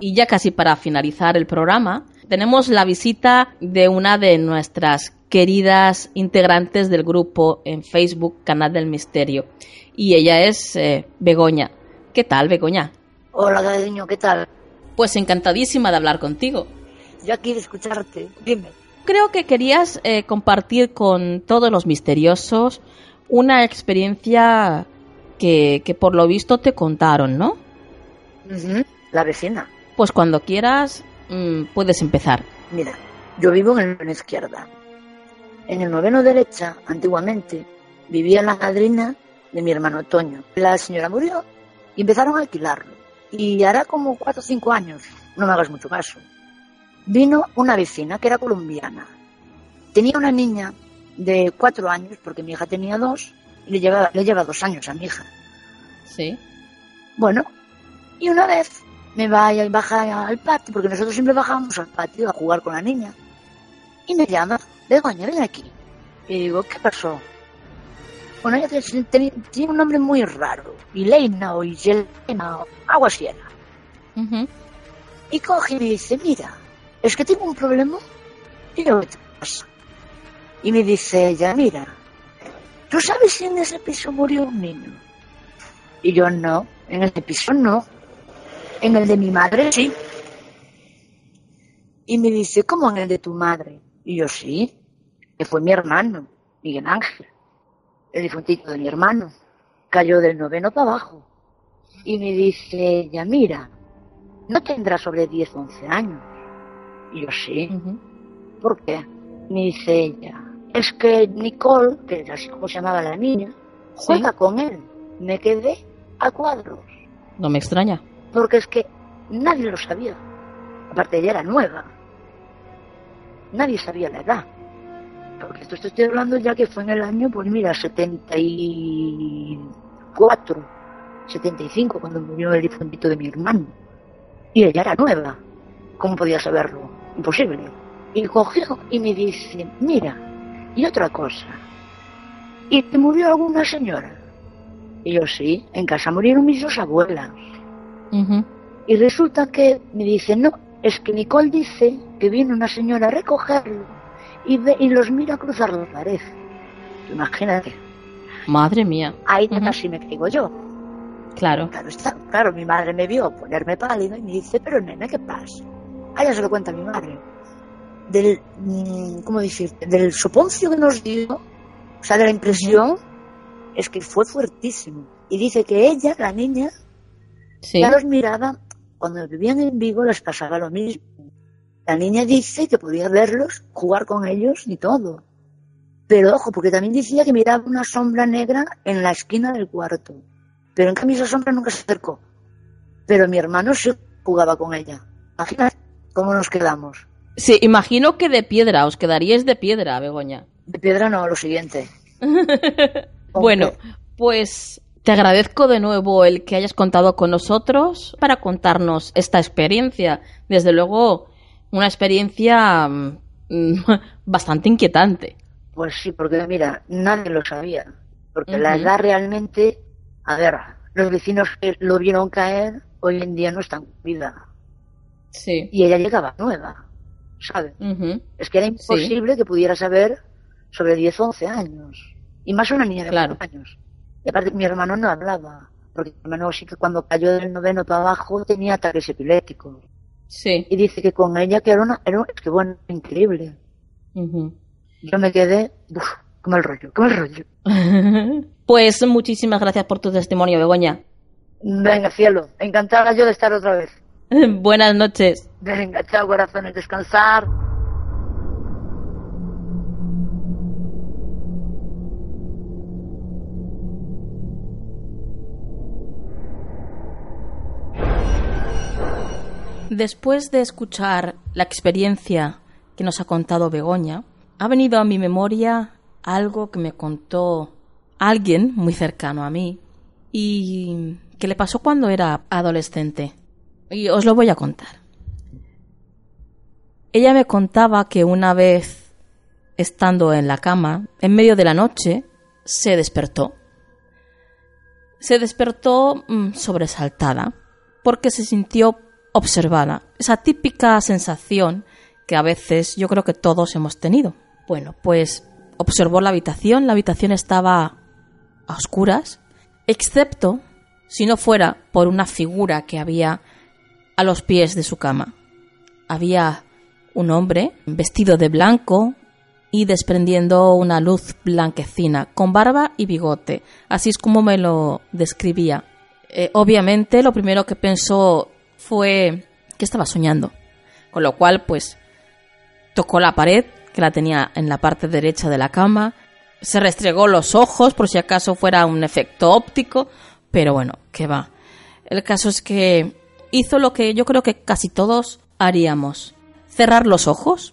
Y ya casi para finalizar el programa, tenemos la visita de una de nuestras queridas integrantes del grupo en Facebook Canal del Misterio. Y ella es eh, Begoña. ¿Qué tal, Begoña? Hola, cariño, ¿qué tal? Pues encantadísima de hablar contigo. Yo aquí de escucharte. Dime. Creo que querías eh, compartir con todos los misteriosos una experiencia que, que por lo visto te contaron, ¿no? La vecina. Pues cuando quieras mm, puedes empezar. Mira, yo vivo en el noveno izquierda. En el noveno derecha, antiguamente, vivía la madrina de mi hermano Toño. La señora murió y empezaron a alquilarlo. Y hará como cuatro o cinco años, no me hagas mucho caso, vino una vecina que era colombiana. Tenía una niña de cuatro años, porque mi hija tenía dos, y le lleva, le lleva dos años a mi hija. Sí. Bueno, y una vez me va y baja al patio, porque nosotros siempre bajábamos al patio a jugar con la niña. Y me llama, Begoña, ven aquí. Y digo, ¿qué pasó? Bueno, ella tiene un nombre muy raro. Ileina o Yelena o algo así era. Ujú. Y coge y me dice, mira, es que tengo un problema. Y yo, ¿qué te pasa? Y me dice ella, mira, ¿tú sabes si en ese piso murió un niño? Y yo, no, en ese piso no. En el de mi madre, sí. Y me dice, ¿cómo en el de tu madre? Y yo, sí, que fue mi hermano, Miguel Ángel, el difuntito de mi hermano. Cayó del noveno para abajo. Y me dice ella, mira, no tendrá sobre 10, 11 años. Y yo, sí. ¿Por qué? Me dice ella, es que Nicole, que es así como se llamaba la niña, juega con él. Me quedé a cuadros, No me extraña. Porque es que nadie lo sabía. Aparte, ella era nueva. Nadie sabía la edad. Porque esto estoy hablando ya que fue en el año, pues mira, 74, 75, cuando murió el difuntito de mi hermano. Y ella era nueva. ¿Cómo podía saberlo? Imposible. Y cogió y me dice, mira, y otra cosa. ¿Y te murió alguna señora? Y yo sí, en casa murieron mis dos abuelas. Ujú. Y resulta que me dice, no, es que Nicole dice que viene una señora a recogerlo y, ve, y los mira cruzar la pared. Imagínate, Madre mía. ahí ya Ujú. casi me caigo yo. Claro. Claro, está, claro, mi madre me vio ponerme pálida y me dice, pero nena, ¿qué pasa? Ah, ya se lo cuenta mi madre. Del, mm, ¿cómo decirte? Del soponcio que nos dio, o sea, de la impresión, es que fue fuertísimo. Y dice que ella, la niña, Sí. ya los miraba, cuando vivían en Vigo les pasaba lo mismo. La niña dice que podía verlos, jugar con ellos y todo. Pero ojo, porque también decía que miraba una sombra negra en la esquina del cuarto. Pero en cambio esa sombra nunca se acercó. Pero mi hermano sí jugaba con ella. Imagínate cómo nos quedamos. Sí, imagino que de piedra, os quedaríais de piedra, Begoña. De piedra no, lo siguiente. Bueno, pues te agradezco de nuevo el que hayas contado con nosotros para contarnos esta experiencia. Desde luego, una experiencia mm, bastante inquietante. Pues sí, porque mira, nadie lo sabía. Porque la edad realmente, a ver, los vecinos que lo vieron caer hoy en día no están con vida. Sí. Y ella llegaba nueva, ¿sabes? Es que era imposible que pudiera saber sobre 10 o 11 años. Y más una niña de Claro. 4 años. Y aparte, mi hermano no hablaba. Porque mi hermano sí que cuando cayó del noveno para abajo tenía ataques epilépticos. Sí. Y dice que con ella que era una... Era, que bueno, increíble. Ujú. Yo me quedé... Uf, como el rollo, como el rollo. Pues muchísimas gracias por tu testimonio, Begoña. Venga, cielo. Encantada yo de estar otra vez. Buenas noches. Venga, chao, corazones. Descansar. Después de escuchar la experiencia que nos ha contado Begoña, ha venido a mi memoria algo que me contó alguien muy cercano a mí y que le pasó cuando era adolescente. Y os lo voy a contar. Ella me contaba que una vez, estando en la cama, en medio de la noche, se despertó. Se despertó mm, sobresaltada porque se sintió observada. Esa típica sensación que a veces yo creo que todos hemos tenido. Bueno, pues observó la habitación. La habitación estaba a oscuras, excepto si no fuera por una figura que había a los pies de su cama. Había un hombre vestido de blanco y desprendiendo una luz blanquecina, con barba y bigote. Así es como me lo describía. Eh, obviamente lo primero que pensó fue que estaba soñando. Con lo cual, pues, tocó la pared, que la tenía en la parte derecha de la cama, se restregó los ojos por si acaso fuera un efecto óptico, pero bueno, que va. El caso es que hizo lo que yo creo que casi todos haríamos. Cerrar los ojos,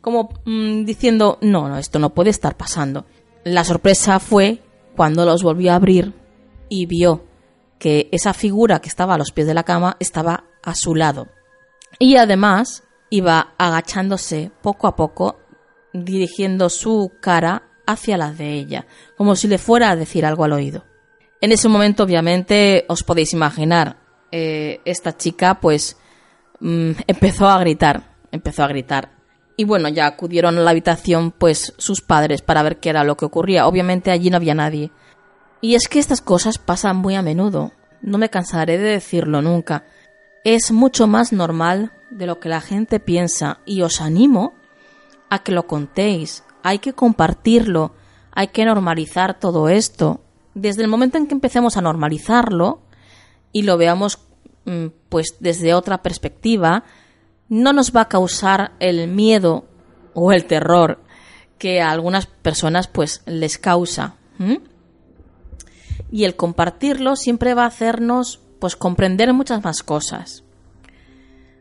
como mm, diciendo, no, no, esto no puede estar pasando. La sorpresa fue cuando los volvió a abrir y vio que esa figura que estaba a los pies de la cama estaba a su lado. Y además iba agachándose poco a poco, dirigiendo su cara hacia la de ella, como si le fuera a decir algo al oído. En ese momento, obviamente, os podéis imaginar, eh, esta chica pues mm, empezó a gritar, empezó a gritar. Y bueno, ya acudieron a la habitación pues sus padres para ver qué era lo que ocurría. Obviamente allí no había nadie. Y es que estas cosas pasan muy a menudo. No me cansaré de decirlo nunca. Es mucho más normal de lo que la gente piensa y os animo a que lo contéis. Hay que compartirlo. Hay que normalizar todo esto. Desde el momento en que empecemos a normalizarlo y lo veamos mm, pues desde otra perspectiva, no nos va a causar el miedo o el terror que a algunas personas pues les causa. Y el compartirlo siempre va a hacernos pues comprender muchas más cosas.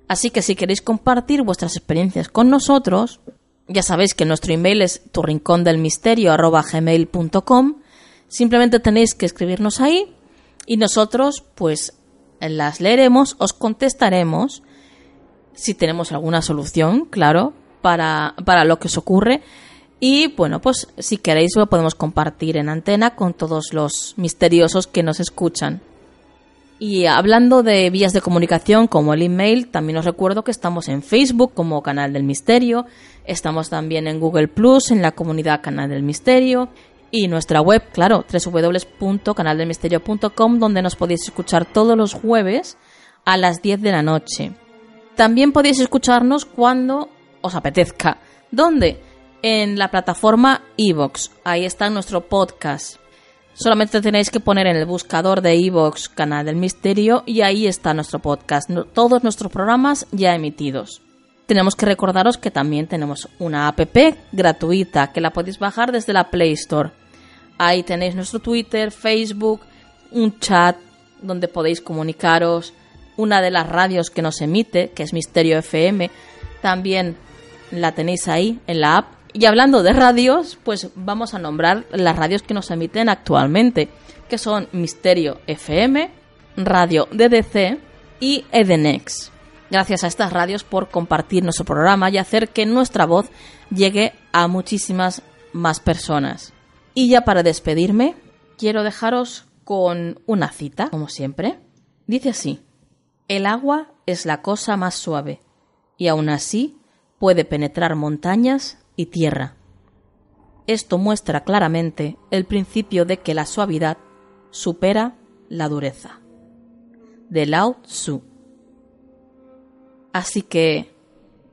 Así que si queréis compartir vuestras experiencias con nosotros, ya sabéis que nuestro email es turrincondelmisterio@gmail.com. Simplemente tenéis que escribirnos ahí y nosotros pues las leeremos, os contestaremos si tenemos alguna solución, claro, para, para lo que os ocurre. Y bueno, pues si queréis lo podemos compartir en antena con todos los misteriosos que nos escuchan. Y hablando de vías de comunicación como el email, también os recuerdo que estamos en Facebook como Canal del Misterio, estamos también en Google Plus, en la comunidad Canal del Misterio, y nuestra web, claro, www.canaldelmisterio.com, donde nos podéis escuchar todos los jueves a las 10 de la noche. También podéis escucharnos cuando os apetezca. ¿Dónde? En la plataforma iVoox. Ahí está nuestro podcast. Solamente tenéis que poner en el buscador de iVoox Canal del Misterio y ahí está nuestro podcast. Todos nuestros programas ya emitidos. Tenemos que recordaros que también tenemos una app gratuita que la podéis bajar desde la Play Store. Ahí tenéis nuestro Twitter, Facebook, un chat donde podéis comunicaros, una de las radios que nos emite, que es Misterio FM, también la tenéis ahí en la app. Y hablando de radios, pues vamos a nombrar las radios que nos emiten actualmente, que son Misterio FM, Radio DDC y Edenex. Gracias a estas radios por compartir nuestro programa y hacer que nuestra voz llegue a muchísimas más personas. Y ya para despedirme, quiero dejaros con una cita, como siempre. Dice así, el agua es la cosa más suave, y aún así puede penetrar montañas y tierra. Esto muestra claramente el principio de que la suavidad supera la dureza. De Lao Tzu. Así que,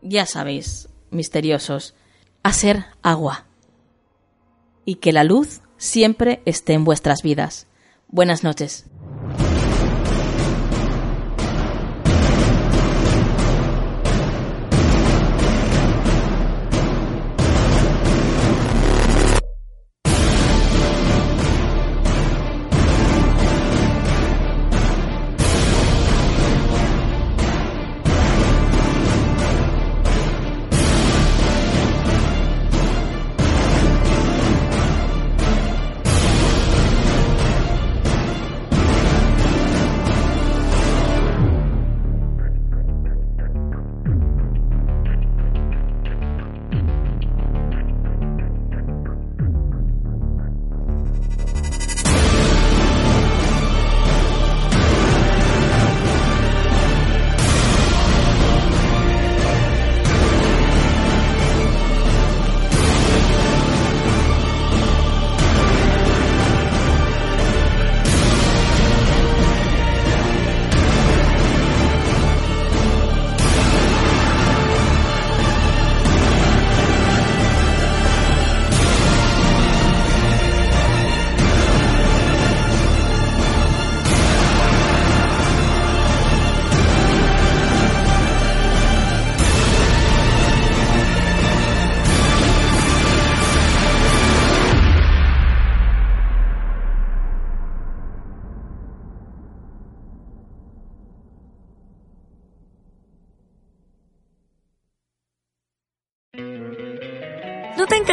ya sabéis, misteriosos, a ser agua y que la luz siempre esté en vuestras vidas. Buenas noches.